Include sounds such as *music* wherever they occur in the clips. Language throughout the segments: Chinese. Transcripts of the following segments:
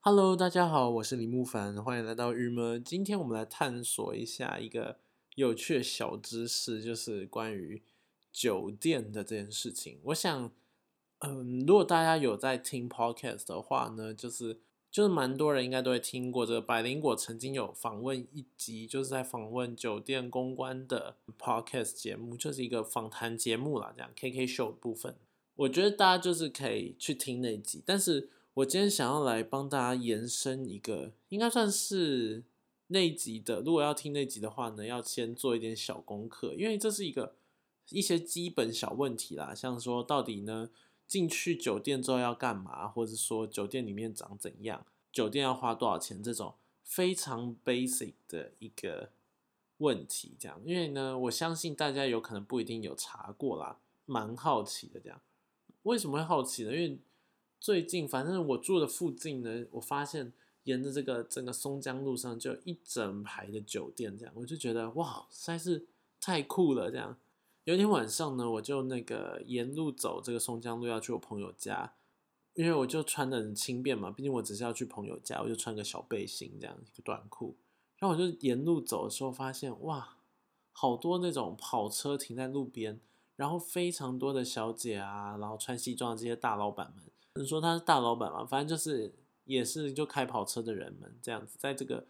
Hello，大家好，我是李木凡，欢迎来到日么。今天我们来探索一下一个有趣的小知识，就是关于酒店的这件事情。我想，嗯，如果大家有在听 Podcast 的话呢，就是就是蛮多人应该都会听过这个百灵果曾经有访问一集，就是在访问酒店公关的 Podcast 节目，就是一个访谈节目啦，这样 KK Show 部分。我觉得大家就是可以去听那集，但是我今天想要来帮大家延伸一个，应该算是那集的。如果要听那集的话呢，要先做一点小功课，因为这是一个一些基本小问题啦，像说到底呢进去酒店之后要干嘛，或者说酒店里面长怎样，酒店要花多少钱，这种非常 basic 的一个问题。这样，因为呢，我相信大家有可能不一定有查过啦，蛮好奇的这样。为什么会好奇呢？因为最近反正我住的附近呢，我发现沿着这个整个松江路上就一整排的酒店，这样我就觉得哇，实在是太酷了。这样有一天晚上呢，我就那个沿路走这个松江路要去我朋友家，因为我就穿的很轻便嘛，毕竟我只是要去朋友家，我就穿个小背心这样一个短裤，然后我就沿路走的时候发现哇，好多那种跑车停在路边。然后非常多的小姐啊，然后穿西装的这些大老板们，能说他是大老板嘛？反正就是也是就开跑车的人们这样子，在这个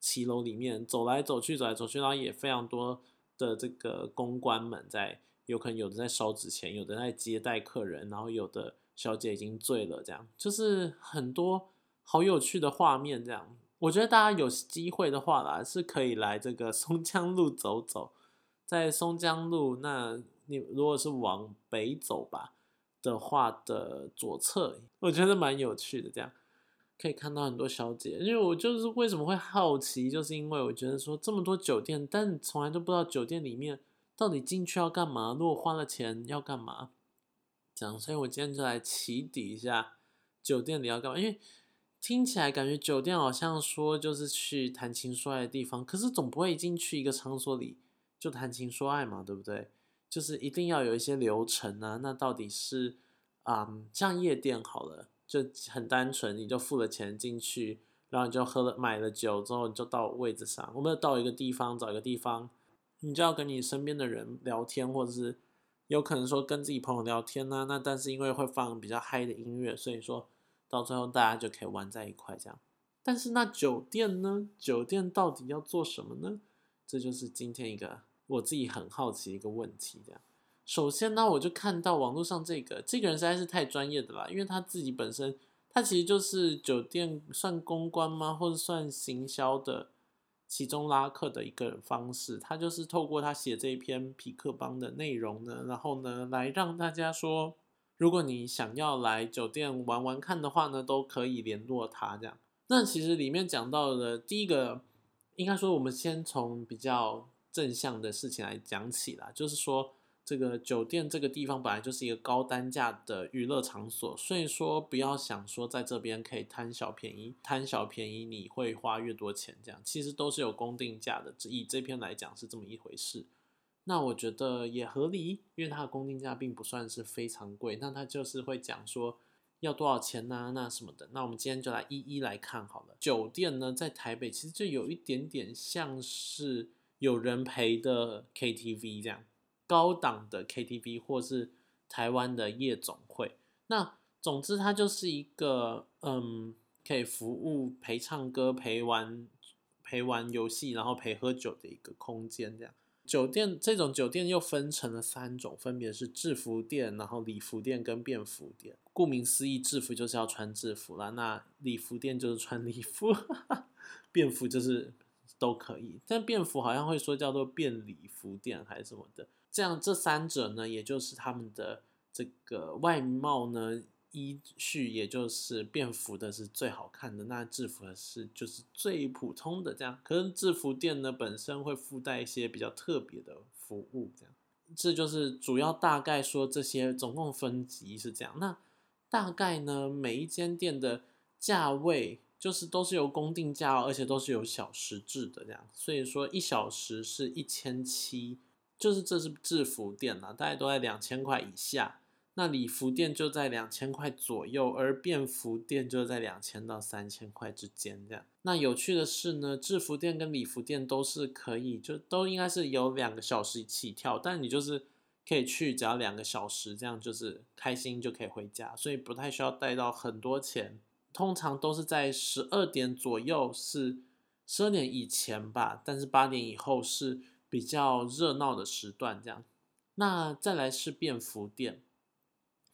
骑楼里面走来走去，走来走去，然后也非常多的这个公关们在，有可能有的在烧纸钱，有的在接待客人，然后有的小姐已经醉了，这样就是很多好有趣的画面。这样，我觉得大家有机会的话啦，是可以来这个 *laughs* 松江路走走，在松江路那。你如果是往北走吧的话的左侧，我觉得蛮有趣的，这样可以看到很多小姐。因为我就是为什么会好奇，就是因为我觉得说这么多酒店，但从来都不知道酒店里面到底进去要干嘛，如果花了钱要干嘛，这样。所以我今天就来起底一下酒店里要干嘛，因为听起来感觉酒店好像说就是去谈情说爱的地方，可是总不会进去一个场所里就谈情说爱嘛，对不对？就是一定要有一些流程啊，那到底是啊，像夜店好了，就很单纯，你就付了钱进去，然后你就喝了买了酒之后，你就到位置上，我们到一个地方找一个地方，你就要跟你身边的人聊天，或者是有可能说跟自己朋友聊天呢。那但是因为会放比较嗨的音乐，所以说到最后大家就可以玩在一块这样。但是那酒店呢？酒店到底要做什么呢？这就是今天一个。我自己很好奇一个问题，这样，首先呢，我就看到网络上这个这个人实在是太专业的啦，因为他自己本身，他其实就是酒店算公关吗，或者算行销的其中拉客的一个方式，他就是透过他写这一篇匹克邦的内容呢，然后呢，来让大家说，如果你想要来酒店玩玩看的话呢，都可以联络他这样。那其实里面讲到的第一个，应该说我们先从比较。正向的事情来讲起啦，就是说这个酒店这个地方本来就是一个高单价的娱乐场所，所以说不要想说在这边可以贪小便宜，贪小便宜你会花越多钱，这样其实都是有公定价的。以这篇来讲是这么一回事，那我觉得也合理，因为它的公定价并不算是非常贵，那它就是会讲说要多少钱呐，那什么的。那我们今天就来一一来看好了。酒店呢，在台北其实就有一点点像是。有人陪的 KTV 这样高档的 KTV 或是台湾的夜总会，那总之它就是一个嗯，可以服务陪唱歌、陪玩、陪玩游戏，然后陪喝酒的一个空间。这样酒店这种酒店又分成了三种，分别是制服店、然后礼服店跟便服店。顾名思义，制服就是要穿制服啦，那礼服店就是穿礼服，便服就是。都可以，但便服好像会说叫做便礼服店还是什么的，这样这三者呢，也就是他们的这个外貌呢依序，也就是便服的是最好看的，那制服的是就是最普通的这样。可是制服店呢本身会附带一些比较特别的服务，这样，这就是主要大概说这些总共分级是这样。那大概呢每一间店的价位。就是都是由公定价，哦而且都是有小时制的这样，所以说一小时是一千七，就是这是制服店啦，大概都在两千块以下。那礼服店就在两千块左右，而便服店就在两千到三千块之间。这样，那有趣的是呢，制服店跟礼服店都是可以，就都应该是有两个小时起跳，但你就是可以去，只要两个小时，这样就是开心就可以回家，所以不太需要带到很多钱。通常都是在十二点左右，是十二点以前吧，但是八点以后是比较热闹的时段。这样，那再来是便服店。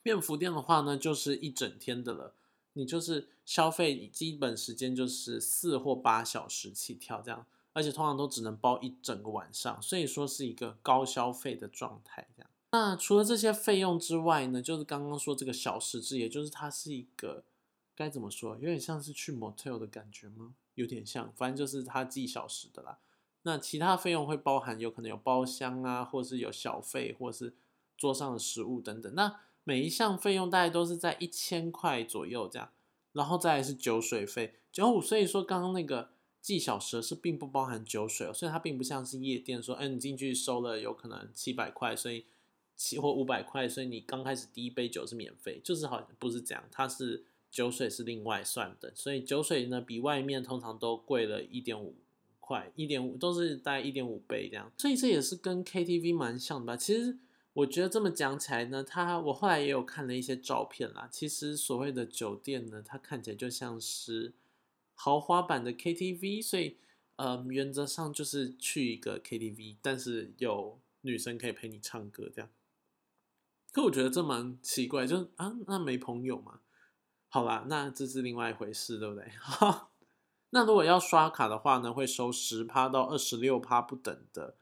便服店的话呢，就是一整天的了。你就是消费基本时间就是四或八小时起跳这样，而且通常都只能包一整个晚上，所以说是一个高消费的状态这样。那除了这些费用之外呢，就是刚刚说这个小时制，也就是它是一个该怎么说，有点像是去 motel 的感觉吗？有点像，反正就是它计小时的啦。那其他费用会包含有可能有包厢啊，或是有小费，或是桌上的食物等等。那每一项费用大概都是在一千块左右这样，然后再来是酒水费九五，所以说刚刚那个计小时是并不包含酒水哦，所以它并不像是夜店说，哎，你进去收了有可能七百块，所以七或五百块，所以你刚开始第一杯酒是免费，就是好像不是这样，它是酒水是另外算的，所以酒水呢比外面通常都贵了一点五块，一点五都是大概一点五倍这样，所以这也是跟 KTV 蛮像的吧，其实。我觉得这么讲起来呢，它我后来也有看了一些照片啦。其实所谓的酒店呢，它看起来就像是豪华版的 KTV，所以呃，原则上就是去一个 KTV，但是有女生可以陪你唱歌这样。可我觉得这蛮奇怪，就是啊，那没朋友嘛？好啦，那这是另外一回事，对不对？那如果要刷卡的话呢，会收十趴到二十六趴不等的。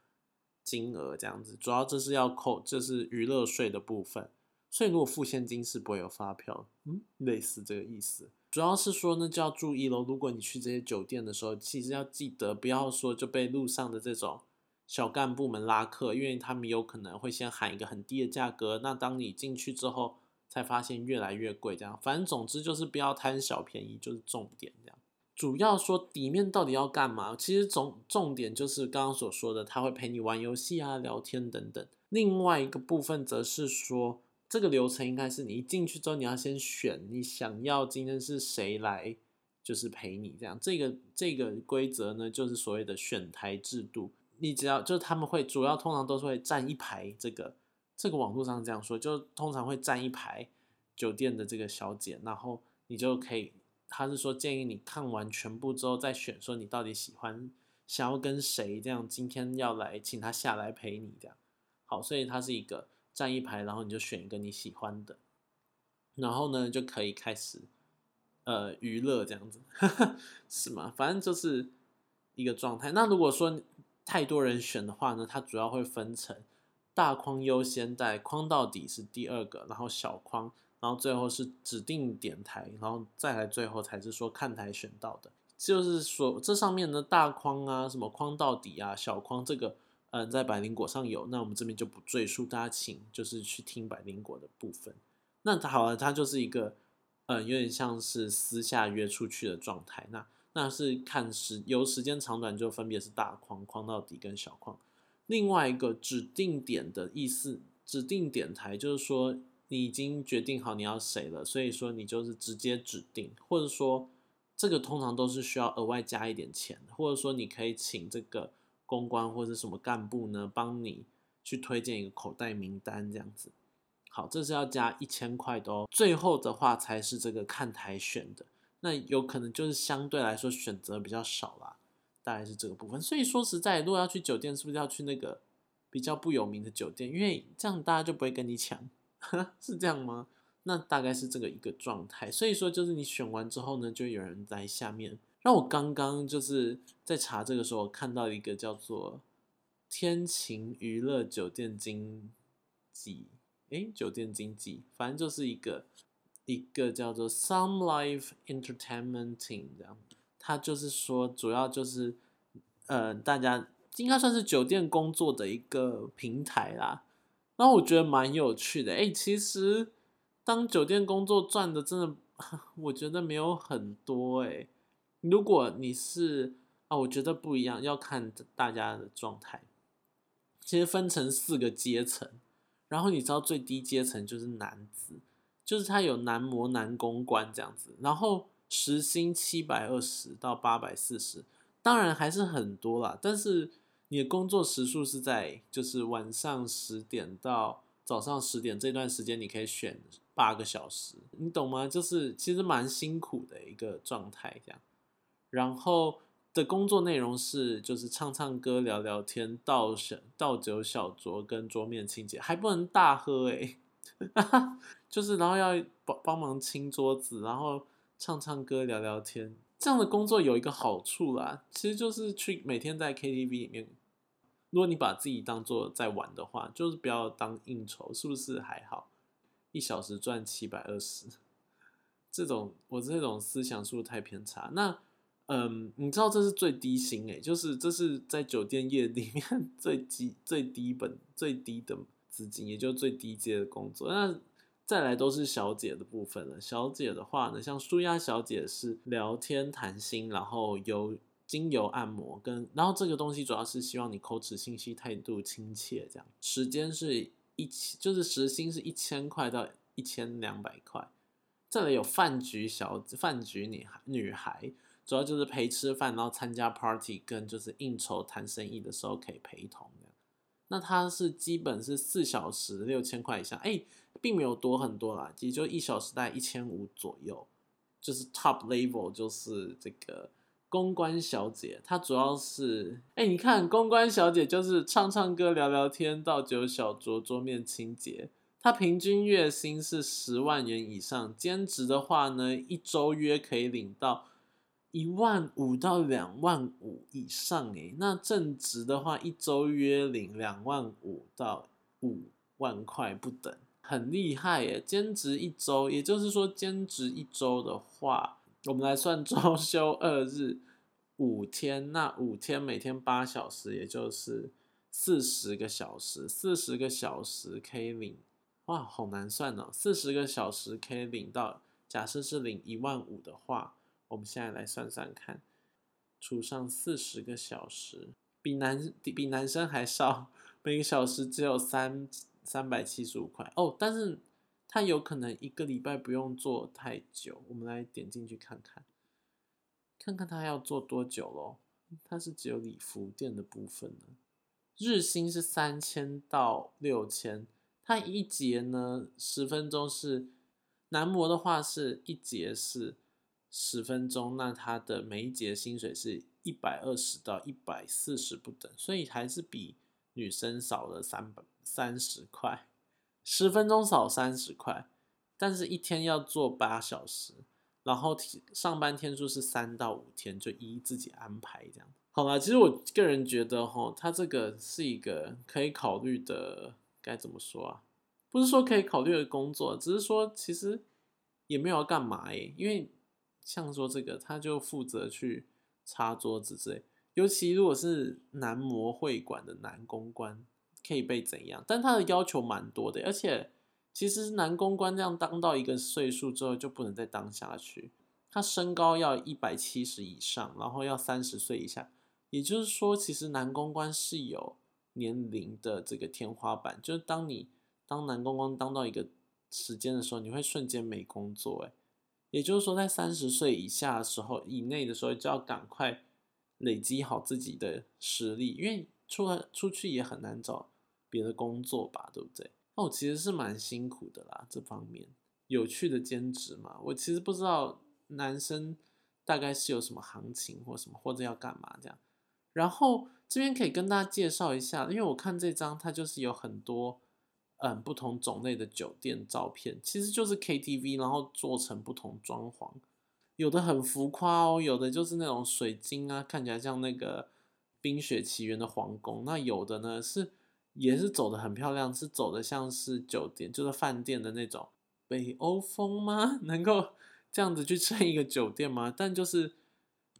金额这样子，主要这是要扣，这是娱乐税的部分，所以如果付现金是不会有发票，嗯，类似这个意思。主要是说呢，就要注意喽。如果你去这些酒店的时候，其实要记得不要说就被路上的这种小干部们拉客，因为他们有可能会先喊一个很低的价格，那当你进去之后，才发现越来越贵，这样。反正总之就是不要贪小便宜，就是重点这样。主要说底面到底要干嘛？其实总重点就是刚刚所说的，他会陪你玩游戏啊、聊天等等。另外一个部分则是说，这个流程应该是你一进去之后，你要先选你想要今天是谁来，就是陪你这样。这个这个规则呢，就是所谓的选台制度。你只要就是他们会主要通常都是会站一排，这个这个网络上这样说，就通常会站一排酒店的这个小姐，然后你就可以。他是说建议你看完全部之后再选，说你到底喜欢想要跟谁这样，今天要来请他下来陪你这样。好，所以它是一个站一排，然后你就选一个你喜欢的，然后呢就可以开始呃娱乐这样子，*laughs* 是吗？反正就是一个状态。那如果说太多人选的话呢，它主要会分成大框优先，带框到底是第二个，然后小框。然后最后是指定点台，然后再来最后才是说看台选到的，就是说这上面的大框啊，什么框到底啊，小框这个，嗯，在百灵果上有，那我们这边就不赘述，大家请就是去听百灵果的部分。那好了，它就是一个，呃，有点像是私下约出去的状态。那那是看时由时间长短就分别是大框框到底跟小框。另外一个指定点的意思，指定点台就是说。你已经决定好你要谁了，所以说你就是直接指定，或者说这个通常都是需要额外加一点钱，或者说你可以请这个公关或者什么干部呢帮你去推荐一个口袋名单这样子。好，这是要加一千块的哦。最后的话才是这个看台选的，那有可能就是相对来说选择比较少啦，大概是这个部分。所以说实在，如果要去酒店，是不是要去那个比较不有名的酒店？因为这样大家就不会跟你抢。*laughs* 是这样吗？那大概是这个一个状态。所以说，就是你选完之后呢，就有人在下面。让我刚刚就是在查这个时候，看到一个叫做“天晴娱乐酒店经济”诶，酒店经济，反正就是一个一个叫做 “Some Life Entertainment Team” 这样。他就是说，主要就是呃，大家应该算是酒店工作的一个平台啦。然后我觉得蛮有趣的，哎，其实当酒店工作赚的真的，*laughs* 我觉得没有很多，哎，如果你是啊，我觉得不一样，要看大家的状态。其实分成四个阶层，然后你知道最低阶层就是男子，就是他有男模、男公关这样子，然后时薪七百二十到八百四十，当然还是很多啦。但是你的工作时数是在就是晚上十点到早上十点这段时间，你可以选八个小时，你懂吗？就是其实蛮辛苦的一个状态这样。然后的工作内容是就是唱唱歌、聊聊天、倒小倒酒小酌跟桌面清洁，还不能大喝诶、*laughs* 就是然后要帮帮忙清桌子，然后唱唱歌、聊聊天。这样的工作有一个好处啦，其实就是去每天在 KTV 里面，如果你把自己当做在玩的话，就是不要当应酬，是不是还好？一小时赚七百二十，这种我这种思想是不是太偏差？那嗯，你知道这是最低薪诶，就是这是在酒店业里面 *laughs* 最低最低本最低的资金，也就是最低阶的工作。那再来都是小姐的部分了。小姐的话呢，像舒压小姐是聊天谈心，然后有精油按摩跟，然后这个东西主要是希望你口齿清晰、态度亲切这样。时间是一千，就是时薪是一千块到一千两百块。再来有饭局小饭局女孩女孩。主要就是陪吃饭，然后参加 party，跟就是应酬谈生意的时候可以陪同那它是基本是四小时六千块以下，哎，并没有多很多啦，也就一小时大概一千五左右。就是 top level 就是这个公关小姐，她主要是哎，你看公关小姐就是唱唱歌、聊聊天、倒酒小酌、桌面清洁。她平均月薪是十万元以上，兼职的话呢，一周约可以领到。一万五到两万五以上诶，那正职的话，一周约领两万五到五万块不等，很厉害耶。兼职一周，也就是说兼职一周的话，我们来算周休二日五天，那五天每天八小时，也就是四十个小时，四十个小时可以领，哇，好难算哦，四十个小时可以领到，假设是领一万五的话。我们现在来算算看，除上四十个小时，比男比男生还少，每个小时只有三三百七十五块哦。但是他有可能一个礼拜不用做太久。我们来点进去看看，看看他要做多久咯。他是只有礼服店的部分呢，日薪是三千到六千，他一节呢十分钟是男模的话是一节是。十分钟，那他的每一节薪水是一百二十到一百四十不等，所以还是比女生少了三百三十块。十分钟少三十块，但是一天要做八小时，然后上班天数是三到五天，就依自己安排这样。好了，其实我个人觉得哈，他这个是一个可以考虑的，该怎么说啊？不是说可以考虑的工作，只是说其实也没有要干嘛诶，因为。像说这个，他就负责去擦桌子之类。尤其如果是男模会馆的男公关，可以被怎样？但他的要求蛮多的，而且其实男公关这样当到一个岁数之后就不能再当下去。他身高要一百七十以上，然后要三十岁以下。也就是说，其实男公关是有年龄的这个天花板，就是当你当男公关当到一个时间的时候，你会瞬间没工作，诶也就是说，在三十岁以下的时候，以内的时候，就要赶快累积好自己的实力，因为出来出去也很难找别的工作吧，对不对？那我其实是蛮辛苦的啦，这方面有趣的兼职嘛，我其实不知道男生大概是有什么行情或什么，或者要干嘛这样。然后这边可以跟大家介绍一下，因为我看这张，它就是有很多。嗯，不同种类的酒店照片其实就是 KTV，然后做成不同装潢，有的很浮夸哦，有的就是那种水晶啊，看起来像那个《冰雪奇缘》的皇宫。那有的呢是也是走的很漂亮，是走的像是酒店，就是饭店的那种北欧风吗？*laughs* 能够这样子去称一个酒店吗？但就是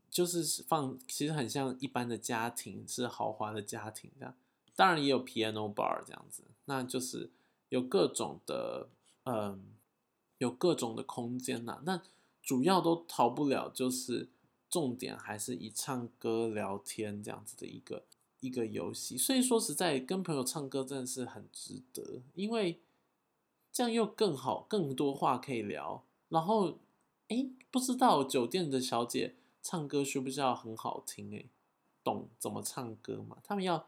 就是放，其实很像一般的家庭，是豪华的家庭这样。当然也有 piano bar 这样子，那就是有各种的，嗯，有各种的空间呐。那主要都逃不了，就是重点还是以唱歌聊天这样子的一个一个游戏。所以说实在，跟朋友唱歌真的是很值得，因为这样又更好，更多话可以聊。然后，哎，不知道酒店的小姐唱歌需不需要很好听？哎，懂怎么唱歌吗？他们要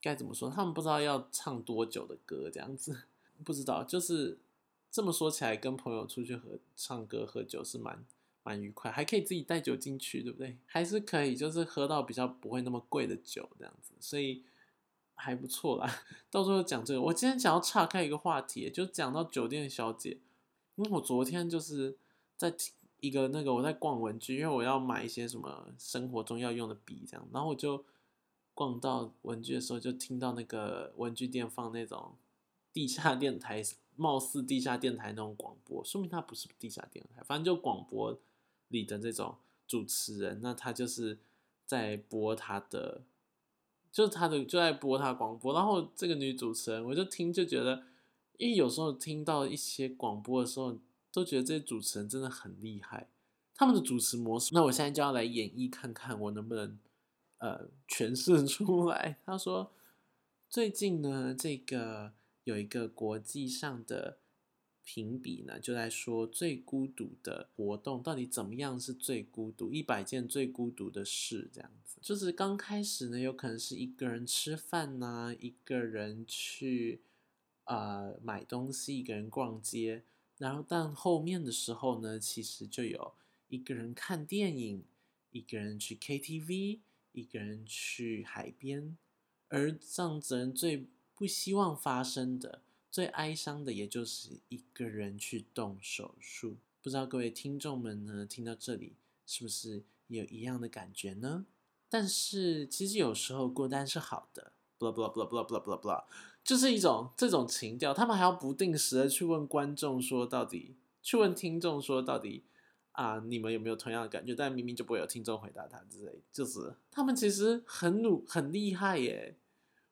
该怎么说？他们不知道要唱多久的歌，这样子不知道。就是这么说起来，跟朋友出去喝唱歌喝酒是蛮。蛮愉快，还可以自己带酒进去，对不对？还是可以，就是喝到比较不会那么贵的酒这样子，所以还不错啦。*laughs* 到时候讲这个，我今天想要岔开一个话题，就讲到酒店小姐。因为我昨天就是在一个那个我在逛文具，因为我要买一些什么生活中要用的笔这样，然后我就逛到文具的时候，就听到那个文具店放那种地下电台，貌似地下电台那种广播，说明它不是地下电台，反正就广播。里的这种主持人，那他就是在播他的，就是他的就在播他广播。然后这个女主持人，我就听就觉得，因为有时候听到一些广播的时候，都觉得这些主持人真的很厉害，他们的主持模式。那我现在就要来演绎看看，我能不能呃诠释出来。他说，最近呢，这个有一个国际上的。评比呢，就在说最孤独的活动到底怎么样是最孤独？一百件最孤独的事，这样子。就是刚开始呢，有可能是一个人吃饭呐，一个人去呃买东西，一个人逛街。然后但后面的时候呢，其实就有一个人看电影，一个人去 KTV，一个人去海边。而这样子人最不希望发生的。最哀伤的，也就是一个人去动手术。不知道各位听众们呢，听到这里是不是也有一样的感觉呢？但是其实有时候孤单是好的。blah blah blah blah blah blah blah，就是一种这种情调。他们还要不定时的去问观众说，到底去问听众说，到底啊，你们有没有同样的感觉？但明明就不会有听众回答他之类，就是他们其实很努很厉害耶。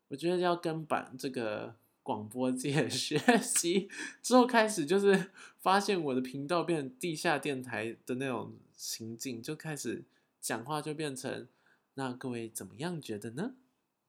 我觉得要跟版这个。广播界 *laughs* 学习之后，开始就是发现我的频道变成地下电台的那种情境，就开始讲话就变成那各位怎么样觉得呢？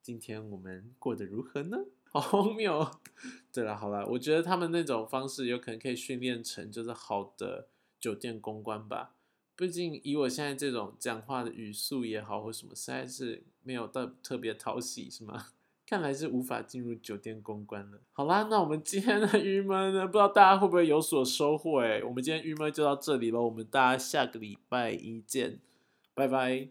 今天我们过得如何呢？好荒谬！*laughs* 对了，好了，我觉得他们那种方式有可能可以训练成就是好的酒店公关吧。毕竟以我现在这种讲话的语速也好，或什么，实在是没有到特别讨喜，是吗？*laughs* 看来是无法进入酒店公关了。好啦，那我们今天的 *laughs* 郁闷呢？不知道大家会不会有所收获？哎，我们今天郁闷就到这里了，我们大家下个礼拜一见，拜拜。